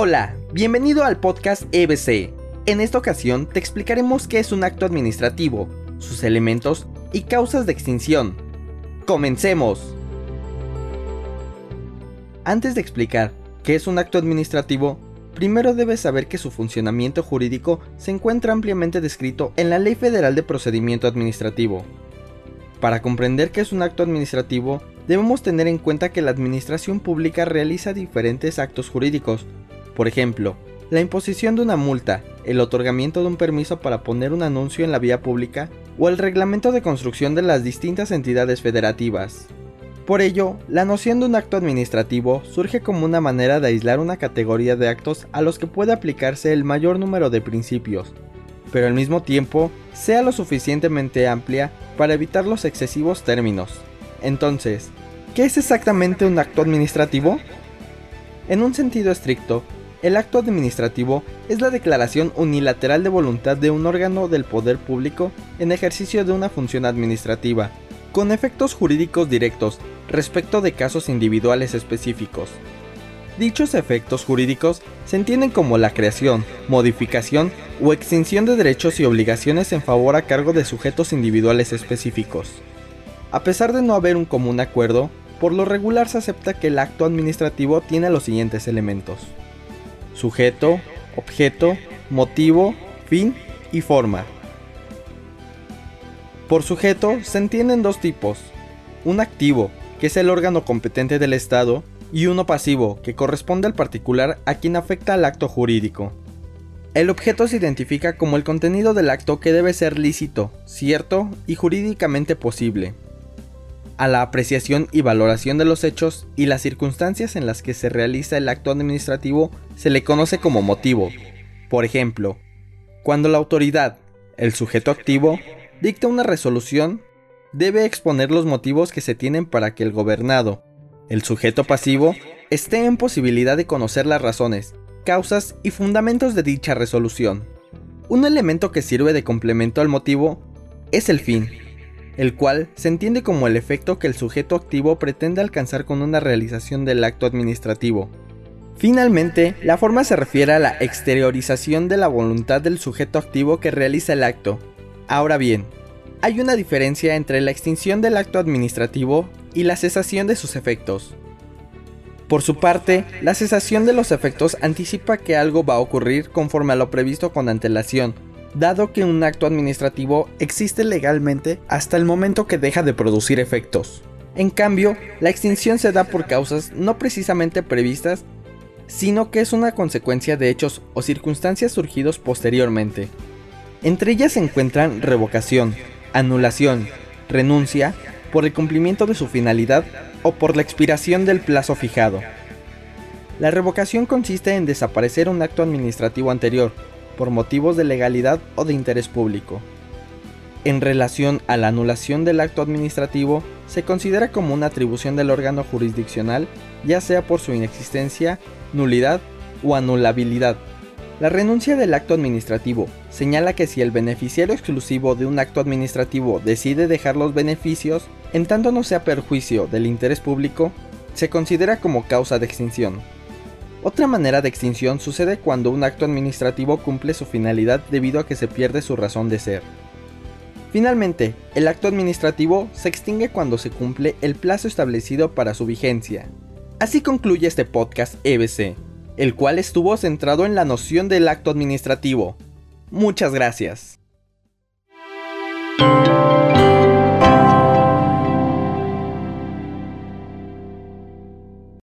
Hola, bienvenido al podcast EBC. En esta ocasión te explicaremos qué es un acto administrativo, sus elementos y causas de extinción. ¡Comencemos! Antes de explicar qué es un acto administrativo, primero debes saber que su funcionamiento jurídico se encuentra ampliamente descrito en la Ley Federal de Procedimiento Administrativo. Para comprender qué es un acto administrativo, debemos tener en cuenta que la administración pública realiza diferentes actos jurídicos, por ejemplo, la imposición de una multa, el otorgamiento de un permiso para poner un anuncio en la vía pública o el reglamento de construcción de las distintas entidades federativas. Por ello, la noción de un acto administrativo surge como una manera de aislar una categoría de actos a los que puede aplicarse el mayor número de principios, pero al mismo tiempo sea lo suficientemente amplia para evitar los excesivos términos. Entonces, ¿qué es exactamente un acto administrativo? En un sentido estricto, el acto administrativo es la declaración unilateral de voluntad de un órgano del poder público en ejercicio de una función administrativa, con efectos jurídicos directos respecto de casos individuales específicos. Dichos efectos jurídicos se entienden como la creación, modificación o extinción de derechos y obligaciones en favor a cargo de sujetos individuales específicos. A pesar de no haber un común acuerdo, por lo regular se acepta que el acto administrativo tiene los siguientes elementos sujeto, objeto, motivo, fin y forma. Por sujeto se entienden dos tipos, un activo, que es el órgano competente del Estado, y uno pasivo, que corresponde al particular a quien afecta al acto jurídico. El objeto se identifica como el contenido del acto que debe ser lícito, cierto y jurídicamente posible a la apreciación y valoración de los hechos y las circunstancias en las que se realiza el acto administrativo se le conoce como motivo. Por ejemplo, cuando la autoridad, el sujeto activo, dicta una resolución, debe exponer los motivos que se tienen para que el gobernado, el sujeto pasivo, esté en posibilidad de conocer las razones, causas y fundamentos de dicha resolución. Un elemento que sirve de complemento al motivo es el fin el cual se entiende como el efecto que el sujeto activo pretende alcanzar con una realización del acto administrativo. Finalmente, la forma se refiere a la exteriorización de la voluntad del sujeto activo que realiza el acto. Ahora bien, hay una diferencia entre la extinción del acto administrativo y la cesación de sus efectos. Por su parte, la cesación de los efectos anticipa que algo va a ocurrir conforme a lo previsto con antelación, dado que un acto administrativo existe legalmente hasta el momento que deja de producir efectos. En cambio, la extinción se da por causas no precisamente previstas, sino que es una consecuencia de hechos o circunstancias surgidos posteriormente. Entre ellas se encuentran revocación, anulación, renuncia, por el cumplimiento de su finalidad o por la expiración del plazo fijado. La revocación consiste en desaparecer un acto administrativo anterior, por motivos de legalidad o de interés público. En relación a la anulación del acto administrativo, se considera como una atribución del órgano jurisdiccional, ya sea por su inexistencia, nulidad o anulabilidad. La renuncia del acto administrativo señala que si el beneficiario exclusivo de un acto administrativo decide dejar los beneficios, en tanto no sea perjuicio del interés público, se considera como causa de extinción. Otra manera de extinción sucede cuando un acto administrativo cumple su finalidad debido a que se pierde su razón de ser. Finalmente, el acto administrativo se extingue cuando se cumple el plazo establecido para su vigencia. Así concluye este podcast EBC, el cual estuvo centrado en la noción del acto administrativo. Muchas gracias.